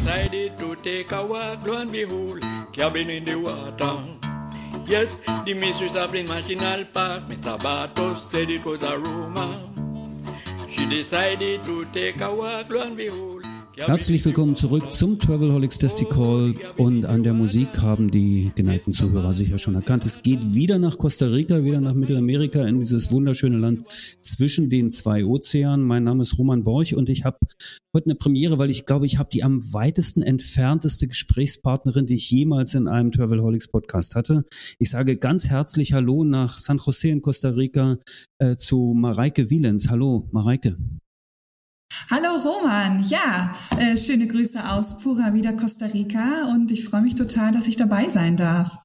Decided to take a walk, lo and behold, cabin in the water. Yes, the mistress of the National Park, Mr. Bartos said it was a rumor. She decided to take a walk, lo and behold. Herzlich willkommen zurück zum Travelholics Testicle und an der Musik haben die geneigten Zuhörer sicher schon erkannt. Es geht wieder nach Costa Rica, wieder nach Mittelamerika in dieses wunderschöne Land zwischen den zwei Ozeanen. Mein Name ist Roman Borch und ich habe heute eine Premiere, weil ich glaube, ich habe die am weitesten entfernteste Gesprächspartnerin, die ich jemals in einem Travelholics Podcast hatte. Ich sage ganz herzlich Hallo nach San Jose in Costa Rica äh, zu Mareike Wielens. Hallo, Mareike. Hallo Roman, ja, äh, schöne Grüße aus Pura Vida, Costa Rica und ich freue mich total, dass ich dabei sein darf.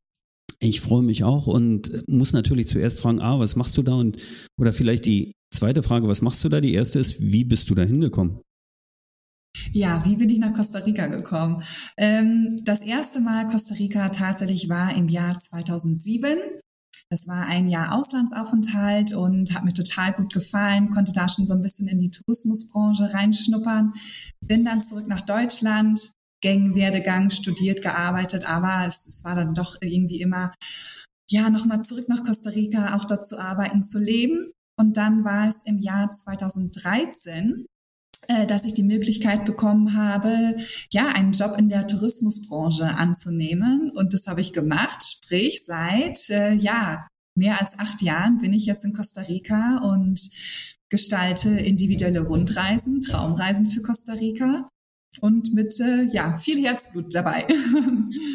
Ich freue mich auch und muss natürlich zuerst fragen, ah, was machst du da und oder vielleicht die zweite Frage, was machst du da? Die erste ist, wie bist du da hingekommen? Ja, wie bin ich nach Costa Rica gekommen? Ähm, das erste Mal Costa Rica tatsächlich war im Jahr 2007. Das war ein Jahr Auslandsaufenthalt und hat mir total gut gefallen, konnte da schon so ein bisschen in die Tourismusbranche reinschnuppern. Bin dann zurück nach Deutschland, Gangwerdegang, studiert, gearbeitet, aber es, es war dann doch irgendwie immer, ja, nochmal zurück nach Costa Rica, auch dort zu arbeiten, zu leben. Und dann war es im Jahr 2013, äh, dass ich die Möglichkeit bekommen habe, ja, einen Job in der Tourismusbranche anzunehmen. Und das habe ich gemacht. Sprich, seit, äh, ja, mehr als acht Jahren bin ich jetzt in Costa Rica und gestalte individuelle Rundreisen, Traumreisen für Costa Rica und mit äh, ja viel Herzblut dabei.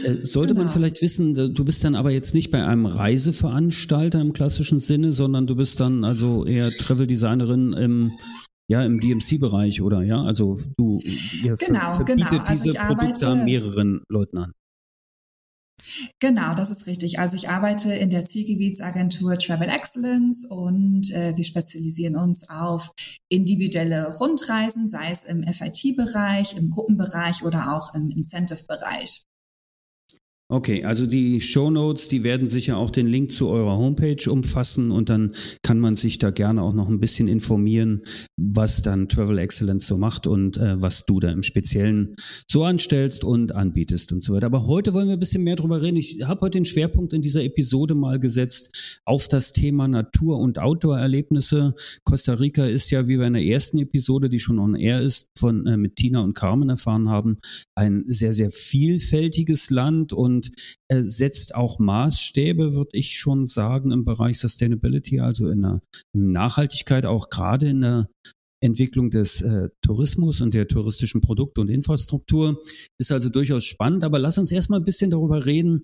Äh, sollte genau. man vielleicht wissen, du bist dann aber jetzt nicht bei einem Reiseveranstalter im klassischen Sinne, sondern du bist dann also eher Travel Designerin im ja, im DMC-Bereich oder ja, also du ihr genau, verbietet genau. Also diese Produkte mehreren Leuten an. Genau, das ist richtig. Also ich arbeite in der Zielgebietsagentur Travel Excellence und äh, wir spezialisieren uns auf individuelle Rundreisen, sei es im FIT-Bereich, im Gruppenbereich oder auch im Incentive-Bereich. Okay, also die Show Notes, die werden sicher auch den Link zu eurer Homepage umfassen und dann kann man sich da gerne auch noch ein bisschen informieren, was dann Travel Excellence so macht und äh, was du da im Speziellen so anstellst und anbietest und so weiter. Aber heute wollen wir ein bisschen mehr drüber reden. Ich habe heute den Schwerpunkt in dieser Episode mal gesetzt auf das Thema Natur- und Outdoor-Erlebnisse. Costa Rica ist ja, wie wir in der ersten Episode, die schon on air ist, von äh, mit Tina und Carmen erfahren haben, ein sehr, sehr vielfältiges Land und und äh, setzt auch Maßstäbe, würde ich schon sagen, im Bereich Sustainability, also in der Nachhaltigkeit, auch gerade in der Entwicklung des äh, Tourismus und der touristischen Produkt- und Infrastruktur. Ist also durchaus spannend, aber lass uns erstmal ein bisschen darüber reden,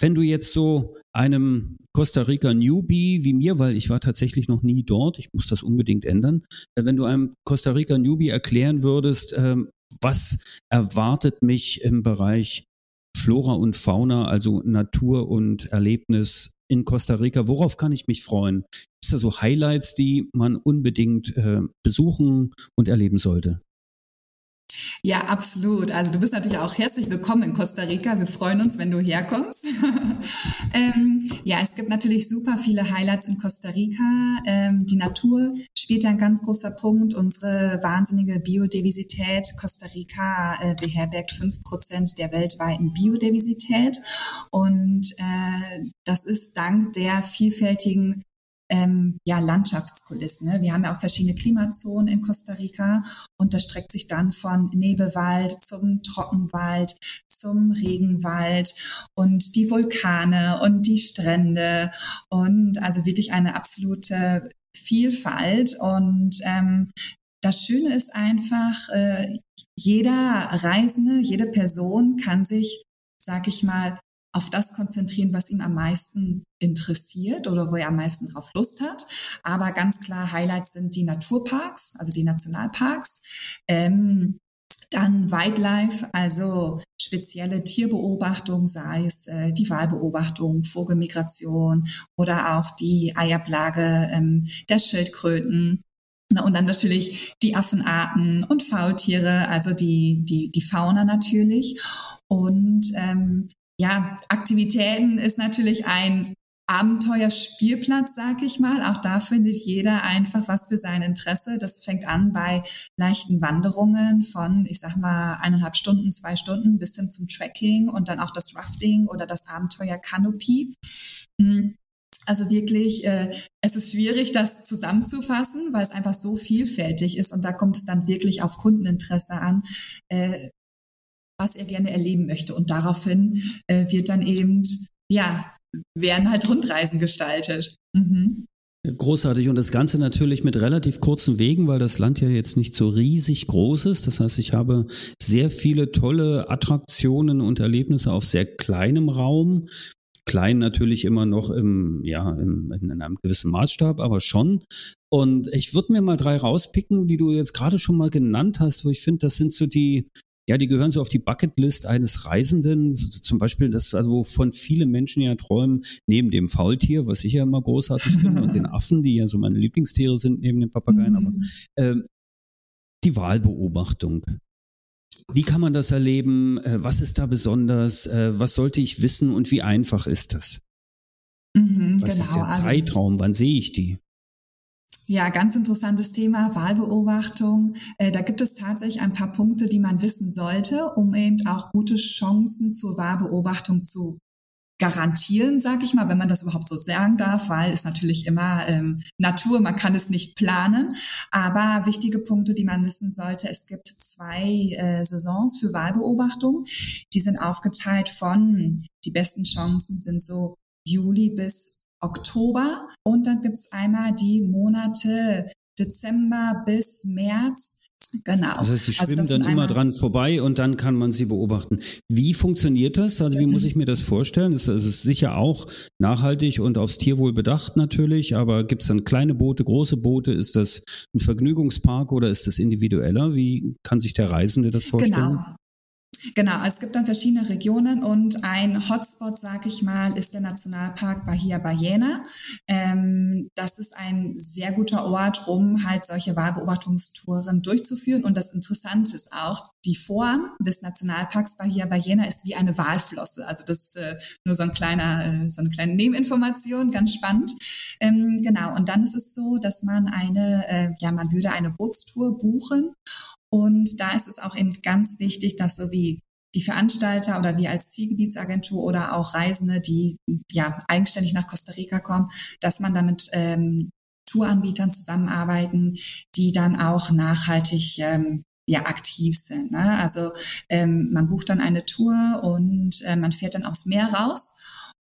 wenn du jetzt so einem Costa Rica Newbie wie mir, weil ich war tatsächlich noch nie dort, ich muss das unbedingt ändern, äh, wenn du einem Costa Rica Newbie erklären würdest, ähm, was erwartet mich im Bereich Flora und Fauna, also Natur und Erlebnis in Costa Rica. Worauf kann ich mich freuen? Gibt es da so Highlights, die man unbedingt äh, besuchen und erleben sollte? Ja, absolut. Also du bist natürlich auch herzlich willkommen in Costa Rica. Wir freuen uns, wenn du herkommst. ähm, ja, es gibt natürlich super viele Highlights in Costa Rica. Ähm, die Natur spielt ein ganz großer Punkt. Unsere wahnsinnige Biodiversität. Costa Rica äh, beherbergt fünf Prozent der weltweiten Biodiversität. Und äh, das ist dank der vielfältigen ähm, ja, Landschaftskulissen. Ne? Wir haben ja auch verschiedene Klimazonen in Costa Rica und das streckt sich dann von Nebelwald zum Trockenwald, zum Regenwald und die Vulkane und die Strände und also wirklich eine absolute Vielfalt und ähm, das Schöne ist einfach, äh, jeder Reisende, jede Person kann sich, sag ich mal, auf das konzentrieren, was ihn am meisten interessiert oder wo er am meisten drauf Lust hat. Aber ganz klar, Highlights sind die Naturparks, also die Nationalparks. Ähm, Dann Wildlife, also spezielle Tierbeobachtung, sei es äh, die Wahlbeobachtung, Vogelmigration oder auch die Eiablage ähm, der Schildkröten. Und dann natürlich die Affenarten und Faultiere, also die, die, die Fauna natürlich. Und ähm, ja, Aktivitäten ist natürlich ein Abenteuerspielplatz, sag ich mal. Auch da findet jeder einfach was für sein Interesse. Das fängt an bei leichten Wanderungen von, ich sag mal, eineinhalb Stunden, zwei Stunden bis hin zum Trekking und dann auch das Rafting oder das Abenteuer Canopy. Hm. Also wirklich, äh, es ist schwierig, das zusammenzufassen, weil es einfach so vielfältig ist und da kommt es dann wirklich auf Kundeninteresse an, äh, was er gerne erleben möchte. Und daraufhin äh, wird dann eben, ja, werden halt Rundreisen gestaltet. Mhm. Großartig und das Ganze natürlich mit relativ kurzen Wegen, weil das Land ja jetzt nicht so riesig groß ist. Das heißt, ich habe sehr viele tolle Attraktionen und Erlebnisse auf sehr kleinem Raum. Klein natürlich immer noch im, ja, im, in einem gewissen Maßstab, aber schon. Und ich würde mir mal drei rauspicken, die du jetzt gerade schon mal genannt hast, wo ich finde, das sind so die, ja, die gehören so auf die Bucketlist eines Reisenden. Zum Beispiel das, also wovon viele Menschen ja träumen, neben dem Faultier, was ich ja immer großartig finde, und den Affen, die ja so meine Lieblingstiere sind neben den Papageien, aber mhm. äh, die Wahlbeobachtung. Wie kann man das erleben? Äh, was ist da besonders? Äh, was sollte ich wissen und wie einfach ist das? Mhm, was genau, ist der also Zeitraum? Wann sehe ich die? Ja, ganz interessantes Thema, Wahlbeobachtung. Äh, da gibt es tatsächlich ein paar Punkte, die man wissen sollte, um eben auch gute Chancen zur Wahlbeobachtung zu garantieren, sag ich mal, wenn man das überhaupt so sagen darf, weil es natürlich immer ähm, Natur, man kann es nicht planen. Aber wichtige Punkte, die man wissen sollte, es gibt zwei äh, Saisons für Wahlbeobachtung. Die sind aufgeteilt von, die besten Chancen sind so Juli bis Oktober und dann gibt's einmal die Monate Dezember bis März. Genau. Das heißt, sie also schwimmen also dann immer dran vorbei und dann kann man sie beobachten. Wie funktioniert das? Also wie muss ich mir das vorstellen? Das ist sicher auch nachhaltig und aufs Tierwohl bedacht natürlich, aber gibt es dann kleine Boote, große Boote? Ist das ein Vergnügungspark oder ist das individueller? Wie kann sich der Reisende das vorstellen? Genau. Genau, es gibt dann verschiedene Regionen und ein Hotspot, sag ich mal, ist der Nationalpark Bahia Ballena. Ähm, das ist ein sehr guter Ort, um halt solche Wahlbeobachtungstouren durchzuführen. Und das Interessante ist auch, die Form des Nationalparks Bahia Ballena ist wie eine Walflosse. Also das ist äh, nur so ein kleiner, äh, so eine kleine Nebeninformation, ganz spannend. Ähm, genau, und dann ist es so, dass man eine, äh, ja, man würde eine Bootstour buchen und da ist es auch eben ganz wichtig, dass so wie die Veranstalter oder wir als Zielgebietsagentur oder auch Reisende, die ja eigenständig nach Costa Rica kommen, dass man damit ähm, Touranbietern zusammenarbeiten, die dann auch nachhaltig ähm, ja aktiv sind. Ne? Also ähm, man bucht dann eine Tour und äh, man fährt dann aufs Meer raus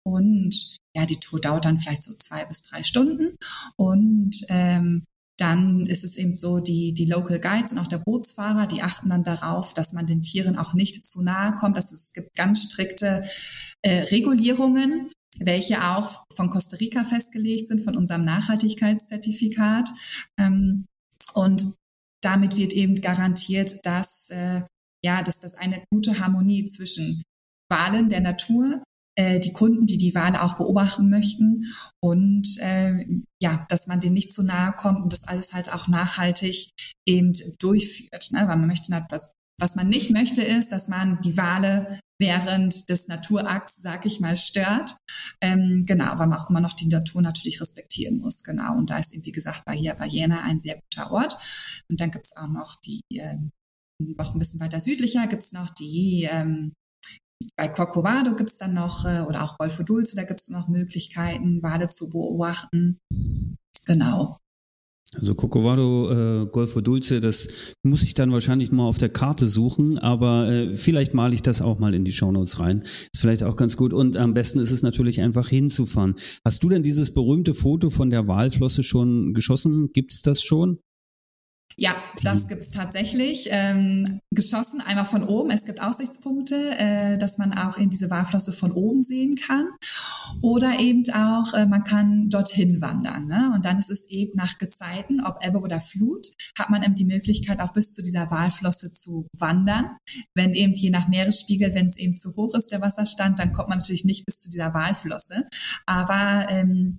und ja, die Tour dauert dann vielleicht so zwei bis drei Stunden und ähm, dann ist es eben so, die, die Local Guides und auch der Bootsfahrer, die achten dann darauf, dass man den Tieren auch nicht zu nahe kommt. Also es gibt ganz strikte äh, Regulierungen, welche auch von Costa Rica festgelegt sind, von unserem Nachhaltigkeitszertifikat. Ähm, und damit wird eben garantiert, dass, äh, ja, dass das eine gute Harmonie zwischen Wahlen der Natur äh, die Kunden, die die Wale auch beobachten möchten und äh, ja, dass man denen nicht zu nahe kommt und das alles halt auch nachhaltig eben durchführt, ne? weil man möchte, dass was man nicht möchte, ist, dass man die Wale während des Naturakts, sag ich mal, stört. Ähm, genau, weil man auch immer noch die Natur natürlich respektieren muss. Genau. Und da ist eben, wie gesagt, Bahia Ballena ein sehr guter Ort. Und dann gibt's auch noch die, äh, noch ein bisschen weiter südlicher, gibt's noch die ähm, bei Corcovado gibt es dann noch, äh, oder auch Golfo Dulce, da gibt es noch Möglichkeiten, Wale zu beobachten. Genau. Also Corcovado, äh, Golfo Dulce, das muss ich dann wahrscheinlich mal auf der Karte suchen, aber äh, vielleicht male ich das auch mal in die Shownotes rein. Ist vielleicht auch ganz gut. Und am besten ist es natürlich einfach hinzufahren. Hast du denn dieses berühmte Foto von der Walflosse schon geschossen? Gibt es das schon? Ja, das gibt's tatsächlich. Ähm, geschossen einmal von oben. Es gibt Aussichtspunkte, äh, dass man auch eben diese Walflosse von oben sehen kann. Oder eben auch, äh, man kann dorthin wandern. Ne? Und dann ist es eben nach Gezeiten, ob Ebbe oder Flut, hat man eben die Möglichkeit, auch bis zu dieser Walflosse zu wandern. Wenn eben je nach Meeresspiegel, wenn es eben zu hoch ist, der Wasserstand, dann kommt man natürlich nicht bis zu dieser Walflosse. Aber ähm,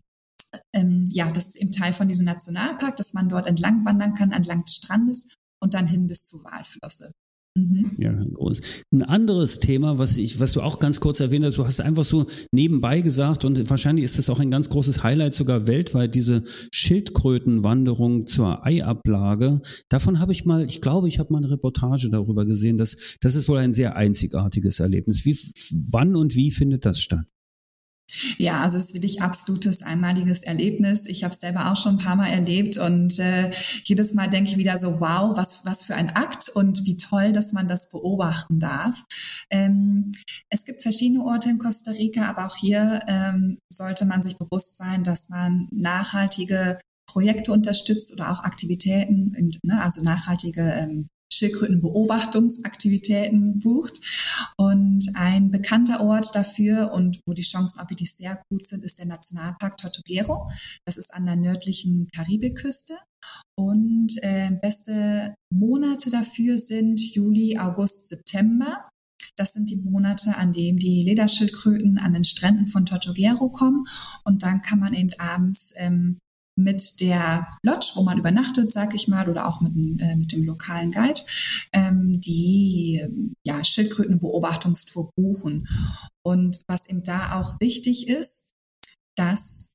ähm, ja, das ist eben Teil von diesem Nationalpark, dass man dort entlang wandern kann, entlang des Strandes und dann hin bis zur Walflosse. Mhm. Ja, groß. Ein anderes Thema, was ich, was du auch ganz kurz erwähnt hast, du hast einfach so nebenbei gesagt und wahrscheinlich ist das auch ein ganz großes Highlight sogar weltweit, diese Schildkrötenwanderung zur Eiablage. Davon habe ich mal, ich glaube, ich habe mal eine Reportage darüber gesehen, dass das ist wohl ein sehr einzigartiges Erlebnis. Wie, wann und wie findet das statt? Ja, also es ist wirklich absolutes einmaliges Erlebnis. Ich habe es selber auch schon ein paar Mal erlebt und äh, jedes Mal denke ich wieder so, wow, was, was für ein Akt und wie toll, dass man das beobachten darf. Ähm, es gibt verschiedene Orte in Costa Rica, aber auch hier ähm, sollte man sich bewusst sein, dass man nachhaltige Projekte unterstützt oder auch Aktivitäten, ne, also nachhaltige ähm, Schildkrötenbeobachtungsaktivitäten bucht. Und ein bekannter Ort dafür und wo die Chancen auch wirklich sehr gut sind, ist der Nationalpark Tortuguero. Das ist an der nördlichen Karibikküste. Und äh, beste Monate dafür sind Juli, August, September. Das sind die Monate, an denen die Lederschildkröten an den Stränden von Tortuguero kommen. Und dann kann man eben abends ähm, mit der Lodge, wo man übernachtet, sag ich mal, oder auch mit, äh, mit dem lokalen Guide, ähm, die ja, Schildkrötenbeobachtungstour buchen. Und was eben da auch wichtig ist, dass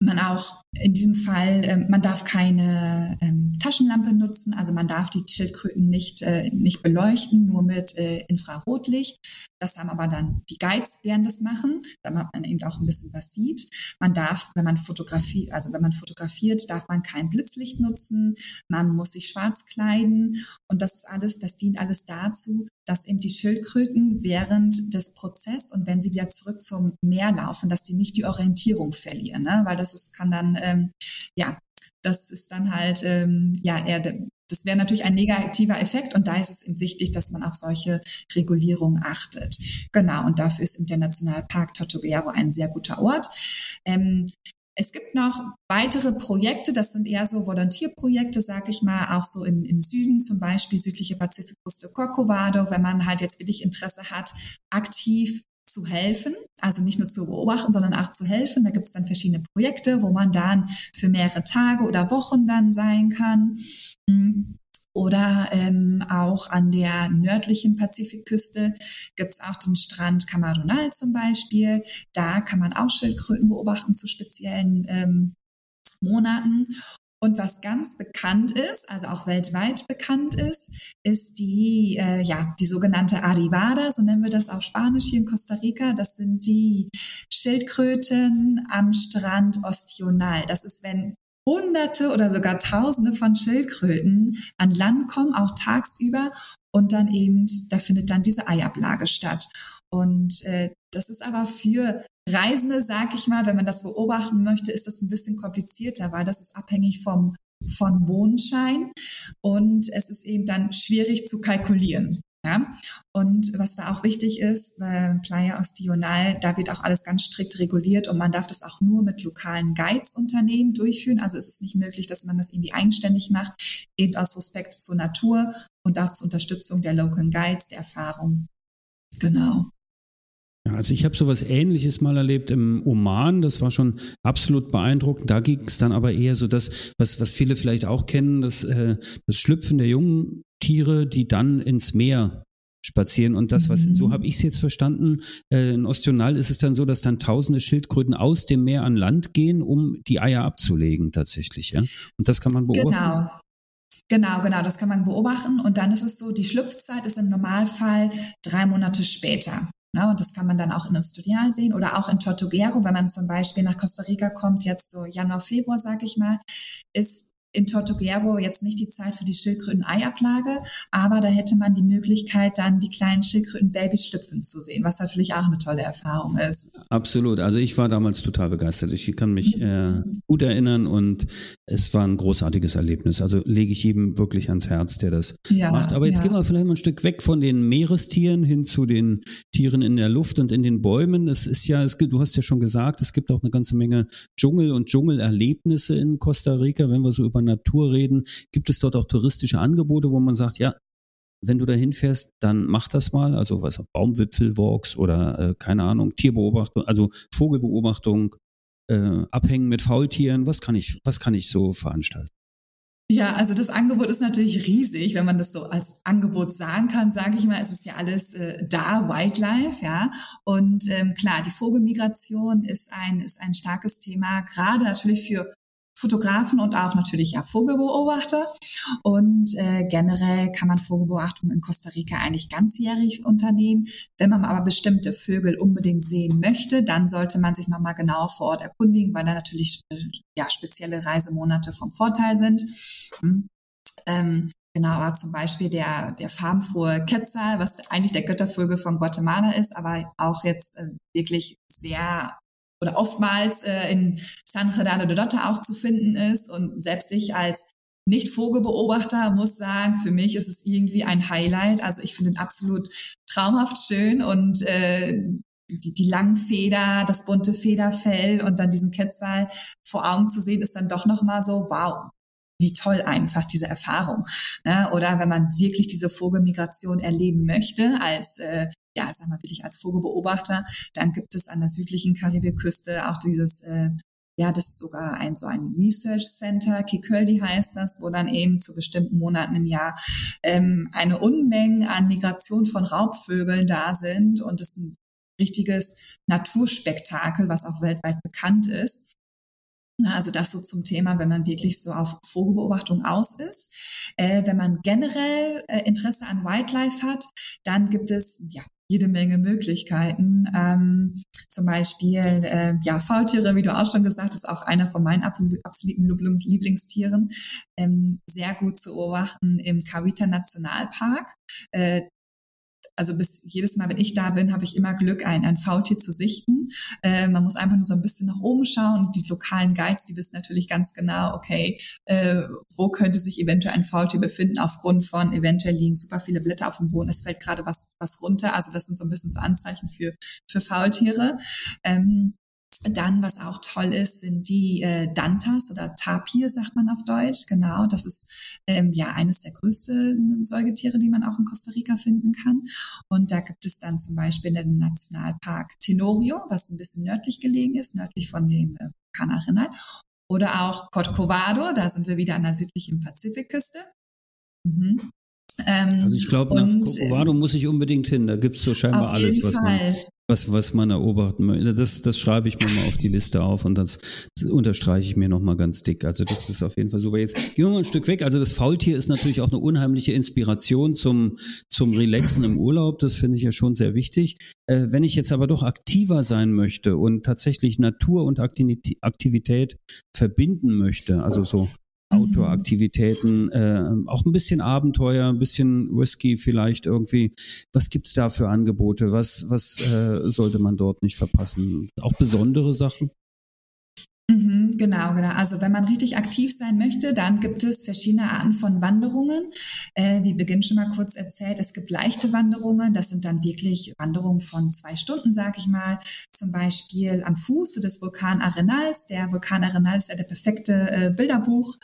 man auch in diesem Fall, äh, man darf keine ähm, Taschenlampe nutzen, also man darf die Schildkröten nicht, äh, nicht beleuchten, nur mit äh, Infrarotlicht. Das haben aber dann die Guides werden das machen, damit man eben auch ein bisschen was sieht. Man darf, wenn man fotografiert, also wenn man fotografiert, darf man kein Blitzlicht nutzen, man muss sich schwarz kleiden und das ist alles, das dient alles dazu, dass eben die Schildkröten während des Prozesses und wenn sie wieder zurück zum Meer laufen, dass die nicht die Orientierung verlieren, ne? weil das ist, kann dann, ähm, ja, das ist dann halt, ähm, ja, eher das wäre natürlich ein negativer Effekt und da ist es eben wichtig, dass man auf solche Regulierungen achtet. Genau, und dafür ist eben der Nationalpark Tortuguero ein sehr guter Ort. Ähm, es gibt noch weitere Projekte, das sind eher so Volontierprojekte, sag ich mal, auch so im, im Süden, zum Beispiel südliche Pazifikküste Corcovado, wenn man halt jetzt wirklich Interesse hat, aktiv zu helfen, also nicht nur zu beobachten, sondern auch zu helfen. Da gibt es dann verschiedene Projekte, wo man dann für mehrere Tage oder Wochen dann sein kann. Mhm. Oder ähm, auch an der nördlichen Pazifikküste gibt es auch den Strand Camaronal zum Beispiel. Da kann man auch Schildkröten beobachten zu speziellen ähm, Monaten. Und was ganz bekannt ist, also auch weltweit bekannt ist, ist die, äh, ja, die sogenannte Arribada, so nennen wir das auf Spanisch hier in Costa Rica. Das sind die Schildkröten am Strand Ostional. Das ist, wenn Hunderte oder sogar Tausende von Schildkröten an Land kommen, auch tagsüber. Und dann eben, da findet dann diese Eiablage statt. Und äh, das ist aber für Reisende, sag ich mal, wenn man das beobachten möchte, ist das ein bisschen komplizierter, weil das ist abhängig vom von Mondschein und es ist eben dann schwierig zu kalkulieren. Ja? Und was da auch wichtig ist, bei Playa Ostional, da wird auch alles ganz strikt reguliert und man darf das auch nur mit lokalen Guides-Unternehmen durchführen. Also ist es nicht möglich, dass man das irgendwie eigenständig macht, eben aus Respekt zur Natur und auch zur Unterstützung der Local Guides, der Erfahrung. Genau. Ja, also ich habe sowas ähnliches mal erlebt im Oman, das war schon absolut beeindruckend. Da ging es dann aber eher so das, was, was viele vielleicht auch kennen, das, äh, das Schlüpfen der jungen Tiere, die dann ins Meer spazieren. Und das, was, so habe ich es jetzt verstanden, äh, in Ostional ist es dann so, dass dann tausende Schildkröten aus dem Meer an Land gehen, um die Eier abzulegen tatsächlich. Ja? Und das kann man beobachten. Genau. Genau, genau, das kann man beobachten. Und dann ist es so, die Schlüpfzeit ist im Normalfall drei Monate später. Ne, und das kann man dann auch in Estonial sehen oder auch in Tortuguero, wenn man zum Beispiel nach Costa Rica kommt, jetzt so Januar, Februar, sag ich mal, ist in Tortuguero jetzt nicht die Zeit für die Schildkröten-Eiablage, aber da hätte man die Möglichkeit, dann die kleinen Schildkröten-Babys schlüpfen zu sehen, was natürlich auch eine tolle Erfahrung ist. Absolut. Also ich war damals total begeistert. Ich kann mich äh, gut erinnern und es war ein großartiges Erlebnis. Also lege ich jedem wirklich ans Herz, der das ja, macht. Aber jetzt ja. gehen wir vielleicht mal ein Stück weg von den Meerestieren hin zu den Tieren in der Luft und in den Bäumen. Es ist ja, es gibt, du hast ja schon gesagt, es gibt auch eine ganze Menge Dschungel und Dschungelerlebnisse in Costa Rica, wenn wir so über Natur reden. Gibt es dort auch touristische Angebote, wo man sagt, ja, wenn du da hinfährst, dann mach das mal. Also was Baumwipfelwalks oder äh, keine Ahnung, Tierbeobachtung, also Vogelbeobachtung, äh, Abhängen mit Faultieren. Was kann ich, was kann ich so veranstalten? Ja, also das Angebot ist natürlich riesig, wenn man das so als Angebot sagen kann, sage ich mal. Es ist ja alles äh, da, Wildlife, ja. Und ähm, klar, die Vogelmigration ist ein ist ein starkes Thema, gerade natürlich für Fotografen und auch natürlich ja Vogelbeobachter. Und äh, generell kann man Vogelbeobachtung in Costa Rica eigentlich ganzjährig unternehmen. Wenn man aber bestimmte Vögel unbedingt sehen möchte, dann sollte man sich nochmal genau vor Ort erkundigen, weil da natürlich äh, ja spezielle Reisemonate vom Vorteil sind. Hm. Ähm, Genau, aber zum Beispiel der, der farbenfrohe Quetzal, was eigentlich der Göttervögel von Guatemala ist, aber auch jetzt äh, wirklich sehr oder oftmals äh, in San Gerardo de Dota auch zu finden ist. Und selbst ich als Nicht-Vogelbeobachter muss sagen, für mich ist es irgendwie ein Highlight. Also ich finde ihn absolut traumhaft schön und äh, die, die langen Feder, das bunte Federfell und dann diesen Quetzal vor Augen zu sehen, ist dann doch nochmal so, wow, wie toll einfach diese Erfahrung. Ne? Oder wenn man wirklich diese Vogelmigration erleben möchte als äh, ja, sag mal wirklich als Vogelbeobachter. Dann gibt es an der südlichen Karibikküste auch dieses, äh, ja, das ist sogar ein so ein Research Center, Kiköldi heißt das, wo dann eben zu bestimmten Monaten im Jahr ähm, eine Unmenge an Migration von Raubvögeln da sind und es ist ein richtiges Naturspektakel, was auch weltweit bekannt ist. Also das so zum Thema, wenn man wirklich so auf Vogelbeobachtung aus ist. Äh, wenn man generell äh, Interesse an Wildlife hat, dann gibt es ja jede Menge Möglichkeiten. Ähm, zum Beispiel, äh, ja, Faultiere, wie du auch schon gesagt hast, auch einer von meinen absoluten Lieblingstieren, ähm, sehr gut zu beobachten im Kawita Nationalpark. Äh, also bis jedes Mal, wenn ich da bin, habe ich immer Glück, ein, ein Faultier zu sichten. Äh, man muss einfach nur so ein bisschen nach oben schauen. Die lokalen Guides, die wissen natürlich ganz genau, okay, äh, wo könnte sich eventuell ein Faultier befinden aufgrund von eventuell liegen super viele Blätter auf dem Boden, es fällt gerade was, was runter. Also das sind so ein bisschen so Anzeichen für, für Faultiere. Ähm, dann, was auch toll ist, sind die äh, Dantas oder Tapir, sagt man auf Deutsch. Genau, das ist ähm, ja eines der größten Säugetiere, die man auch in Costa Rica finden kann. Und da gibt es dann zum Beispiel den Nationalpark Tenorio, was ein bisschen nördlich gelegen ist, nördlich von dem äh, Vulkan Oder auch Corcovado, da sind wir wieder an der südlichen Pazifikküste. Mhm. Ähm, also ich glaube, nach Corcovado muss ich unbedingt hin. Da gibt es so scheinbar alles, was man, was, was man erobern möchte. Das, das schreibe ich mir mal auf die Liste auf und das, das unterstreiche ich mir nochmal ganz dick. Also das ist auf jeden Fall super. Jetzt gehen wir mal ein Stück weg. Also das Faultier ist natürlich auch eine unheimliche Inspiration zum, zum Relaxen im Urlaub. Das finde ich ja schon sehr wichtig. Äh, wenn ich jetzt aber doch aktiver sein möchte und tatsächlich Natur und Aktivität verbinden möchte, also so Outdoor-Aktivitäten, äh, auch ein bisschen Abenteuer, ein bisschen Whisky vielleicht irgendwie. Was gibt's da für Angebote? Was, was äh, sollte man dort nicht verpassen? Auch besondere Sachen? Mhm, genau, genau. Also wenn man richtig aktiv sein möchte, dann gibt es verschiedene Arten von Wanderungen. Äh, wie Beginn schon mal kurz erzählt, es gibt leichte Wanderungen. Das sind dann wirklich Wanderungen von zwei Stunden, sag ich mal. Zum Beispiel am Fuße des Vulkan Arenals. Der Vulkan Arenal ist ja der perfekte äh, Bilderbuch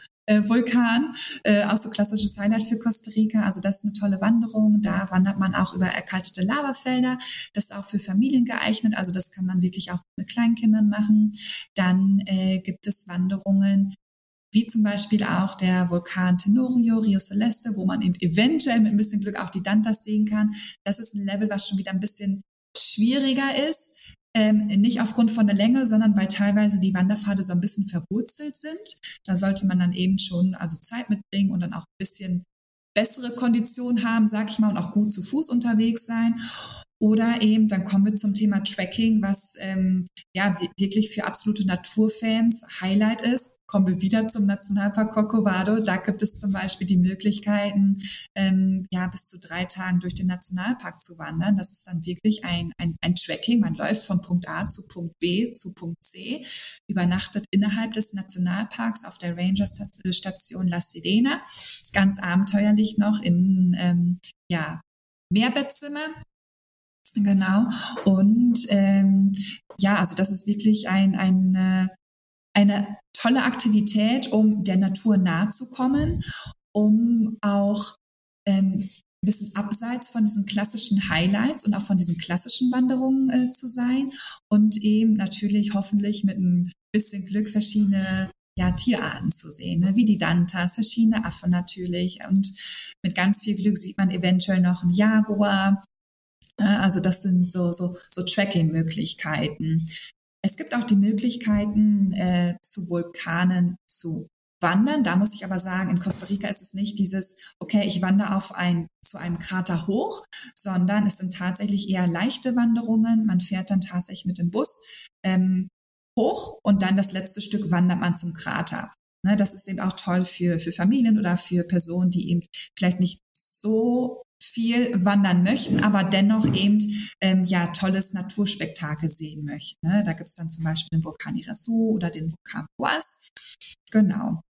Vulkan, äh, auch so klassisches Highlight für Costa Rica. Also das ist eine tolle Wanderung. Da wandert man auch über erkaltete Lavafelder. Das ist auch für Familien geeignet. Also das kann man wirklich auch mit Kleinkindern machen. Dann äh, gibt es Wanderungen wie zum Beispiel auch der Vulkan Tenorio, Rio Celeste, wo man eventuell mit ein bisschen Glück auch die Dantas sehen kann. Das ist ein Level, was schon wieder ein bisschen schwieriger ist. Ähm, nicht aufgrund von der Länge, sondern weil teilweise die Wanderpfade so ein bisschen verwurzelt sind. Da sollte man dann eben schon also Zeit mitbringen und dann auch ein bisschen bessere Konditionen haben, sag ich mal, und auch gut zu Fuß unterwegs sein. Oder eben, dann kommen wir zum Thema Tracking, was ähm, ja wirklich für absolute Naturfans Highlight ist. Kommen wir wieder zum Nationalpark Corcovado. Da gibt es zum Beispiel die Möglichkeiten, ähm, ja bis zu drei Tagen durch den Nationalpark zu wandern. Das ist dann wirklich ein, ein, ein Tracking. Man läuft von Punkt A zu Punkt B zu Punkt C, übernachtet innerhalb des Nationalparks auf der Ranger-Station La Sirena. Ganz abenteuerlich noch in ähm, ja, Mehrbettzimmer Genau. Und ähm, ja, also das ist wirklich ein, ein, eine tolle Aktivität, um der Natur nahe zu kommen, um auch ähm, ein bisschen abseits von diesen klassischen Highlights und auch von diesen klassischen Wanderungen äh, zu sein und eben natürlich hoffentlich mit ein bisschen Glück verschiedene ja, Tierarten zu sehen, ne? wie die Dantas, verschiedene Affen natürlich und mit ganz viel Glück sieht man eventuell noch einen Jaguar also das sind so, so, so Tracking-Möglichkeiten. Es gibt auch die Möglichkeiten, äh, zu Vulkanen zu wandern. Da muss ich aber sagen, in Costa Rica ist es nicht dieses, okay, ich wandere auf ein, zu einem Krater hoch, sondern es sind tatsächlich eher leichte Wanderungen. Man fährt dann tatsächlich mit dem Bus ähm, hoch und dann das letzte Stück wandert man zum Krater. Ne, das ist eben auch toll für, für Familien oder für Personen, die eben vielleicht nicht so viel wandern möchten, aber dennoch eben ähm, ja tolles Naturspektakel sehen möchten. Ne? Da gibt es dann zum Beispiel den Vulkan Irasu oder den Vulkan Boas. Genau.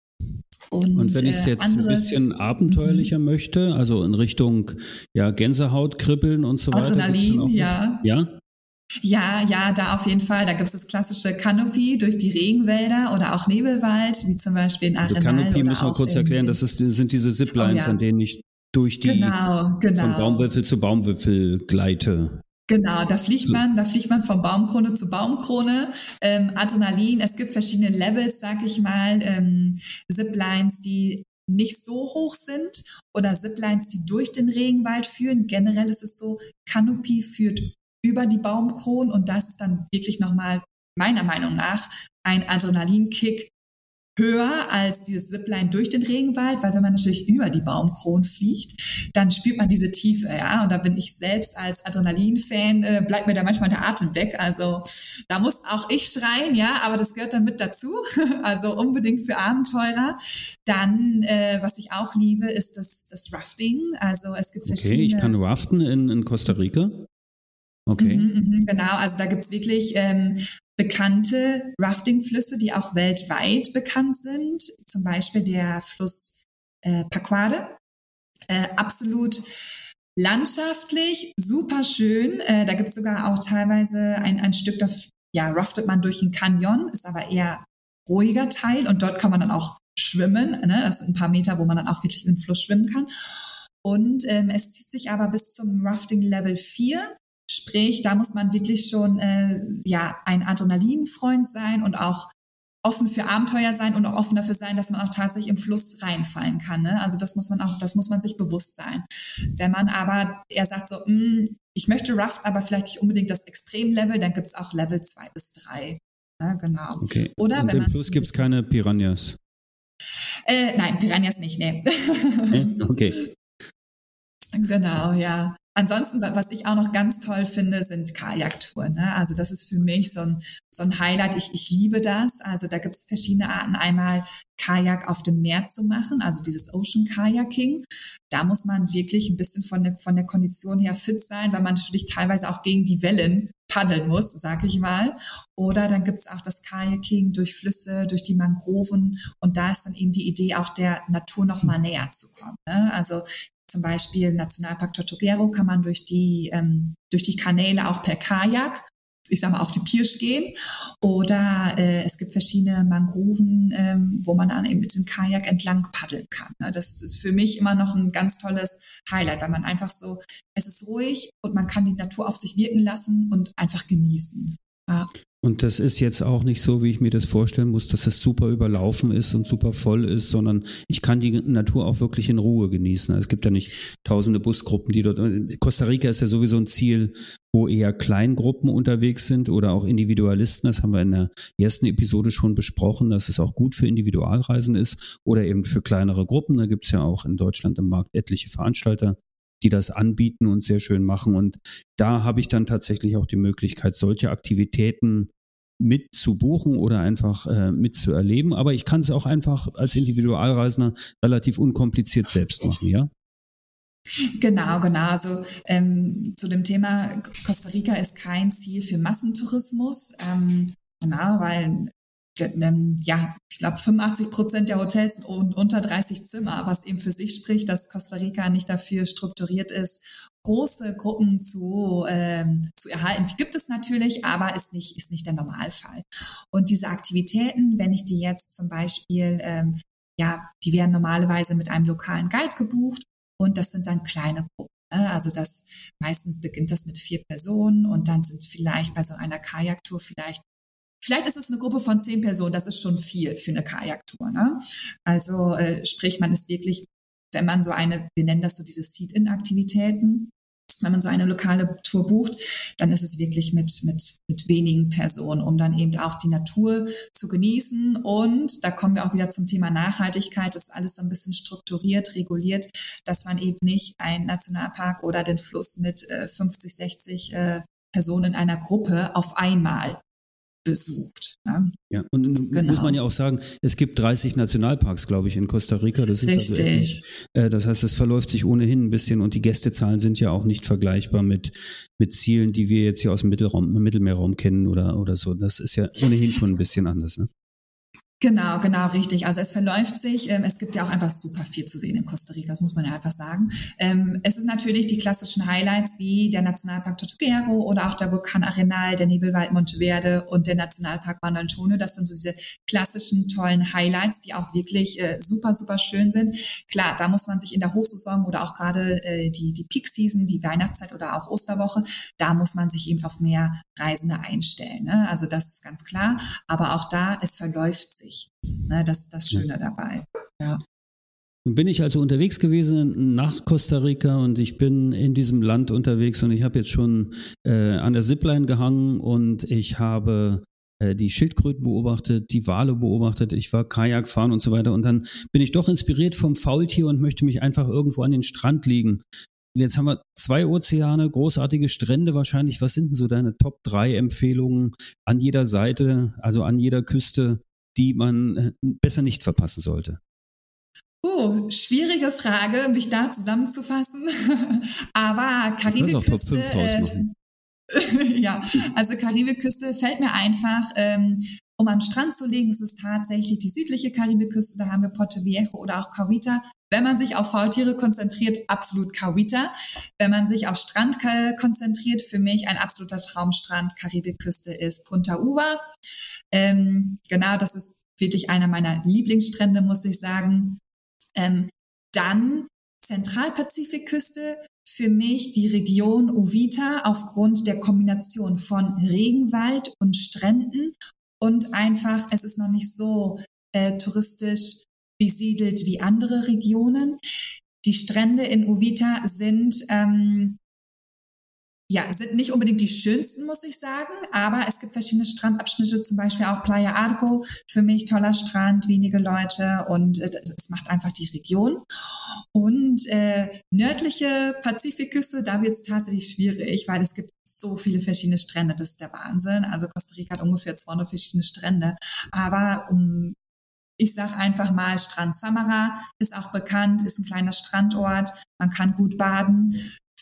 Und, und wenn ich es äh, jetzt andere, ein bisschen abenteuerlicher mhm. möchte, also in Richtung ja Gänsehaut, Kribbeln und so weiter. Adrenalin, ja. Ja. Ja, ja, da auf jeden Fall. Da gibt es das klassische Canopy durch die Regenwälder oder auch Nebelwald, wie zum Beispiel in also Arenal. Also Canopy müssen wir kurz erklären, das ist, sind diese Ziplines, oh, ja. an denen ich durch die genau, genau. von Baumwipfel zu Baumwipfel gleite. Genau, da fliegt man, da fliegt man von Baumkrone zu Baumkrone. Ähm, Adrenalin, es gibt verschiedene Levels, sag ich mal, ähm, Ziplines, die nicht so hoch sind oder Ziplines, die durch den Regenwald führen. Generell ist es so, Canopy führt über die Baumkronen und das ist dann wirklich nochmal meiner Meinung nach ein Adrenalinkick höher als dieses Zipline durch den Regenwald, weil wenn man natürlich über die Baumkronen fliegt, dann spürt man diese Tiefe, ja. Und da bin ich selbst als Adrenalin-Fan, äh, bleibt mir da manchmal der Atem weg. Also da muss auch ich schreien, ja, aber das gehört dann mit dazu. Also unbedingt für Abenteurer. Dann, äh, was ich auch liebe, ist das, das Rafting. Also es gibt verschiedene. Okay, ich kann raften in, in Costa Rica. Okay. Mhm, mh, genau, also da gibt's wirklich ähm, bekannte Rafting-Flüsse, die auch weltweit bekannt sind. Zum Beispiel der Fluss äh, Paquade. Äh, absolut landschaftlich, super schön. Äh, da gibt es sogar auch teilweise ein, ein Stück, da ja, raftet man durch einen Canyon, ist aber eher ruhiger Teil und dort kann man dann auch schwimmen. Ne? Das sind ein paar Meter, wo man dann auch wirklich im Fluss schwimmen kann. Und ähm, es zieht sich aber bis zum Rafting Level 4. Sprich, da muss man wirklich schon äh, ja ein Adrenalinfreund sein und auch offen für Abenteuer sein und auch offen dafür sein, dass man auch tatsächlich im Fluss reinfallen kann. Ne? Also das muss man auch, das muss man sich bewusst sein. Wenn man aber eher sagt so, mh, hm, ich möchte Rough, aber vielleicht nicht unbedingt das Extremlevel, dann gibt's auch Level zwei bis drei. Ne? Genau. Okay. Oder und wenn im Fluss gibt's keine Piranhas. Äh, nein, Piranhas nicht, nee. okay. Genau, ja. Ansonsten, was ich auch noch ganz toll finde, sind Kajaktouren. Ne? Also das ist für mich so ein, so ein Highlight. Ich, ich liebe das. Also da gibt es verschiedene Arten. Einmal Kajak auf dem Meer zu machen, also dieses Ocean Kayaking. Da muss man wirklich ein bisschen von der, von der Kondition her fit sein, weil man natürlich teilweise auch gegen die Wellen paddeln muss, sag ich mal. Oder dann gibt's auch das Kayaking durch Flüsse, durch die Mangroven. Und da ist dann eben die Idee, auch der Natur noch mal näher zu kommen. Ne? Also zum Beispiel Nationalpark Tortuguero kann man durch die, ähm, durch die Kanäle auch per Kajak ich sag mal, auf die Pirsch gehen. Oder äh, es gibt verschiedene Mangroven, ähm, wo man dann eben mit dem Kajak entlang paddeln kann. Ne? Das ist für mich immer noch ein ganz tolles Highlight, weil man einfach so, es ist ruhig und man kann die Natur auf sich wirken lassen und einfach genießen. Ja. Und das ist jetzt auch nicht so, wie ich mir das vorstellen muss, dass es super überlaufen ist und super voll ist, sondern ich kann die Natur auch wirklich in Ruhe genießen. Es gibt ja nicht tausende Busgruppen, die dort. Costa Rica ist ja sowieso ein Ziel, wo eher Kleingruppen unterwegs sind oder auch Individualisten. Das haben wir in der ersten Episode schon besprochen, dass es auch gut für Individualreisen ist oder eben für kleinere Gruppen. Da gibt es ja auch in Deutschland im Markt etliche Veranstalter, die das anbieten und sehr schön machen. Und da habe ich dann tatsächlich auch die Möglichkeit, solche Aktivitäten mit zu buchen oder einfach äh, mit zu erleben. Aber ich kann es auch einfach als Individualreisender relativ unkompliziert selbst machen, ja? Genau, genau. Also ähm, zu dem Thema Costa Rica ist kein Ziel für Massentourismus. Ähm, genau, weil ja, ich glaube, 85 Prozent der Hotels sind unter 30 Zimmer, was eben für sich spricht, dass Costa Rica nicht dafür strukturiert ist, große Gruppen zu, ähm, zu erhalten. Die gibt es natürlich, aber ist nicht, ist nicht der Normalfall. Und diese Aktivitäten, wenn ich die jetzt zum Beispiel, ähm, ja, die werden normalerweise mit einem lokalen Guide gebucht und das sind dann kleine Gruppen. Ne? Also das meistens beginnt das mit vier Personen und dann sind vielleicht bei so einer Kajaktour vielleicht Vielleicht ist es eine Gruppe von zehn Personen, das ist schon viel für eine Kajaktour. Ne? Also äh, sprich, man ist wirklich, wenn man so eine, wir nennen das so diese Seed-In-Aktivitäten, wenn man so eine lokale Tour bucht, dann ist es wirklich mit, mit, mit wenigen Personen, um dann eben auch die Natur zu genießen. Und da kommen wir auch wieder zum Thema Nachhaltigkeit. Das ist alles so ein bisschen strukturiert, reguliert, dass man eben nicht einen Nationalpark oder den Fluss mit äh, 50, 60 äh, Personen in einer Gruppe auf einmal besucht. Ne? Ja, und genau. muss man ja auch sagen, es gibt 30 Nationalparks, glaube ich, in Costa Rica. Das ist also Richtig. Also äh, das heißt, es verläuft sich ohnehin ein bisschen und die Gästezahlen sind ja auch nicht vergleichbar mit, mit Zielen, die wir jetzt hier aus dem Mittelraum, Mittelmeerraum kennen oder, oder so. Das ist ja ohnehin schon ein bisschen anders. Ne? Genau, genau, richtig. Also es verläuft sich. Ähm, es gibt ja auch einfach super viel zu sehen in Costa Rica, das muss man ja einfach sagen. Ähm, es ist natürlich die klassischen Highlights wie der Nationalpark Tortuguero oder auch der Vulkan Arenal, der Nebelwald Monteverde und der Nationalpark Antonio. Das sind so diese klassischen tollen Highlights, die auch wirklich äh, super, super schön sind. Klar, da muss man sich in der Hochsaison oder auch gerade äh, die, die Peak Season, die Weihnachtszeit oder auch Osterwoche, da muss man sich eben auf mehr Reisende einstellen. Ne? Also das ist ganz klar. Aber auch da, es verläuft sich sich. Ne, das ist das Schöne dabei. Ja. Nun bin ich also unterwegs gewesen nach Costa Rica und ich bin in diesem Land unterwegs und ich habe jetzt schon äh, an der Zipline gehangen und ich habe äh, die Schildkröten beobachtet, die Wale beobachtet, ich war Kajak fahren und so weiter und dann bin ich doch inspiriert vom Faultier und möchte mich einfach irgendwo an den Strand legen. Jetzt haben wir zwei Ozeane, großartige Strände wahrscheinlich. Was sind denn so deine Top 3 Empfehlungen an jeder Seite, also an jeder Küste, die man äh, besser nicht verpassen sollte? Oh, schwierige Frage, mich da zusammenzufassen. Aber Karibikküste. Äh, ja, also Karibikküste fällt mir einfach, ähm, um am Strand zu legen, ist es tatsächlich die südliche Karibikküste, da haben wir Porto Viejo oder auch Cavita. Wenn man sich auf Faultiere konzentriert, absolut Cavita. Wenn man sich auf Strand konzentriert, für mich ein absoluter Traumstrand Karibikküste ist Punta Uva. Ähm, genau, das ist wirklich einer meiner Lieblingsstrände, muss ich sagen. Ähm, dann Zentralpazifikküste, für mich die Region Uvita aufgrund der Kombination von Regenwald und Stränden und einfach, es ist noch nicht so äh, touristisch besiedelt wie andere Regionen. Die Strände in Uvita sind ähm, ja, sind nicht unbedingt die schönsten, muss ich sagen, aber es gibt verschiedene Strandabschnitte, zum Beispiel auch Playa Arco. Für mich toller Strand, wenige Leute und äh, es macht einfach die Region. Und äh, nördliche Pazifikküste, da wird es tatsächlich schwierig, weil es gibt so viele verschiedene Strände, das ist der Wahnsinn. Also Costa Rica hat ungefähr 200 verschiedene Strände. Aber um ich sag einfach mal, Strand Samara ist auch bekannt, ist ein kleiner Strandort. Man kann gut baden.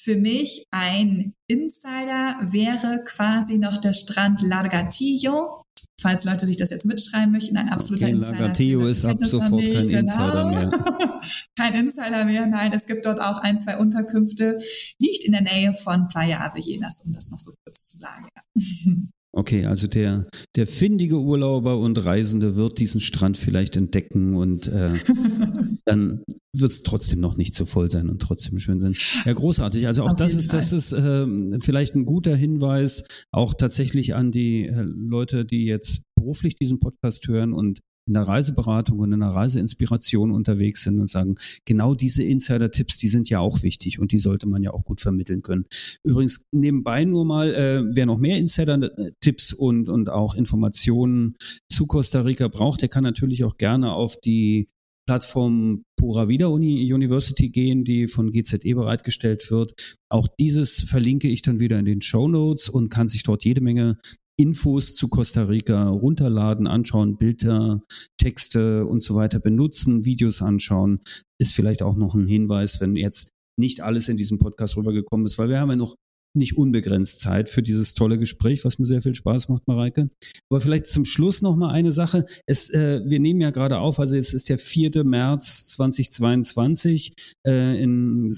Für mich ein Insider wäre quasi noch der Strand Largatillo. Falls Leute sich das jetzt mitschreiben möchten, ein absoluter okay, Insider. Largatillo ist ab sofort kein genau. Insider mehr. kein Insider mehr, nein. Es gibt dort auch ein, zwei Unterkünfte. Liegt in der Nähe von Playa Avellanas, um das noch so kurz zu sagen. Okay, also der, der findige Urlauber und Reisende wird diesen Strand vielleicht entdecken und äh, dann wird es trotzdem noch nicht so voll sein und trotzdem schön sein. Ja, großartig. Also auch Auf das ist, das ist äh, vielleicht ein guter Hinweis, auch tatsächlich an die äh, Leute, die jetzt beruflich diesen Podcast hören und in der Reiseberatung und in der Reiseinspiration unterwegs sind und sagen, genau diese Insider-Tipps, die sind ja auch wichtig und die sollte man ja auch gut vermitteln können. Übrigens nebenbei nur mal, äh, wer noch mehr Insider-Tipps und, und auch Informationen zu Costa Rica braucht, der kann natürlich auch gerne auf die Plattform Pura Vida Uni University gehen, die von GZE bereitgestellt wird. Auch dieses verlinke ich dann wieder in den Show Notes und kann sich dort jede Menge Infos zu Costa Rica runterladen, anschauen, Bilder, Texte und so weiter benutzen, Videos anschauen. Ist vielleicht auch noch ein Hinweis, wenn jetzt nicht alles in diesem Podcast rübergekommen ist, weil wir haben ja noch nicht unbegrenzt Zeit für dieses tolle Gespräch, was mir sehr viel Spaß macht, Mareike. Aber vielleicht zum Schluss noch mal eine Sache. Es, äh, wir nehmen ja gerade auf, also jetzt ist der 4. März 2022. Äh, in,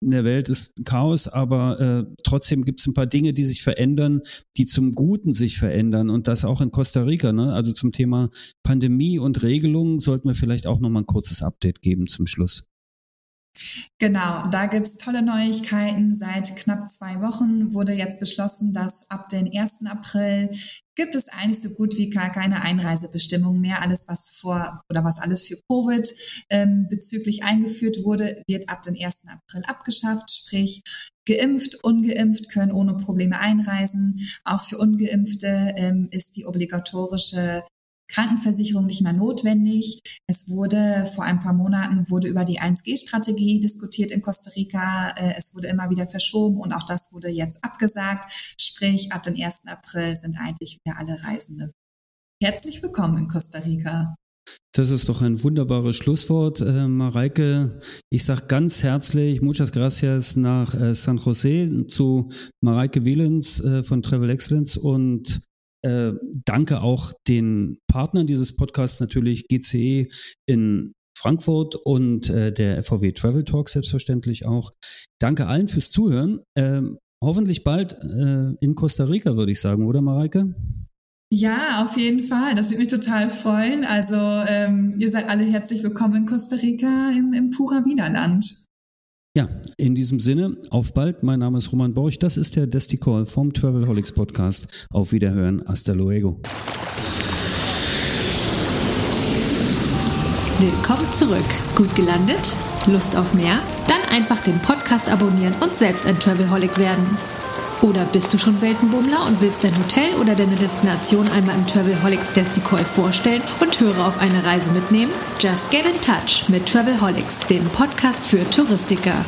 in der Welt ist Chaos, aber äh, trotzdem gibt es ein paar Dinge, die sich verändern, die zum Guten sich verändern und das auch in Costa Rica. Ne? Also zum Thema Pandemie und Regelungen sollten wir vielleicht auch noch mal ein kurzes Update geben zum Schluss. Genau, da gibt's tolle Neuigkeiten. Seit knapp zwei Wochen wurde jetzt beschlossen, dass ab den 1. April gibt es eigentlich so gut wie gar keine Einreisebestimmung mehr. Alles, was vor oder was alles für Covid ähm, bezüglich eingeführt wurde, wird ab dem 1. April abgeschafft. Sprich, geimpft, ungeimpft können ohne Probleme einreisen. Auch für ungeimpfte ähm, ist die obligatorische Krankenversicherung nicht mehr notwendig. Es wurde vor ein paar Monaten wurde über die 1G-Strategie diskutiert in Costa Rica. Äh, es wurde immer wieder verschoben und auch das wurde jetzt abgesagt. Sprich, ab dem 1. April sind eigentlich wieder alle Reisende. Herzlich willkommen in Costa Rica. Das ist doch ein wunderbares Schlusswort, äh, Mareike. Ich sage ganz herzlich muchas gracias nach äh, San Jose zu Mareike Wielens äh, von Travel Excellence und äh, danke auch den Partnern dieses Podcasts, natürlich GCE in Frankfurt und äh, der FVW Travel Talk selbstverständlich auch. Danke allen fürs Zuhören. Ähm, hoffentlich bald äh, in Costa Rica, würde ich sagen, oder Mareike? Ja, auf jeden Fall. Das würde mich total freuen. Also ähm, ihr seid alle herzlich willkommen in Costa Rica im, im Pura Widerland. Ja, in diesem Sinne, auf bald. Mein Name ist Roman Borch. Das ist der Desti Call vom Travelholics Podcast. Auf Wiederhören. Hasta luego. Willkommen zurück. Gut gelandet? Lust auf mehr? Dann einfach den Podcast abonnieren und selbst ein Travelholic werden. Oder bist du schon Weltenbummler und willst dein Hotel oder deine Destination einmal im Travelholics Decoy vorstellen und Hörer auf eine Reise mitnehmen? Just get in touch mit Travelholics, dem Podcast für Touristiker.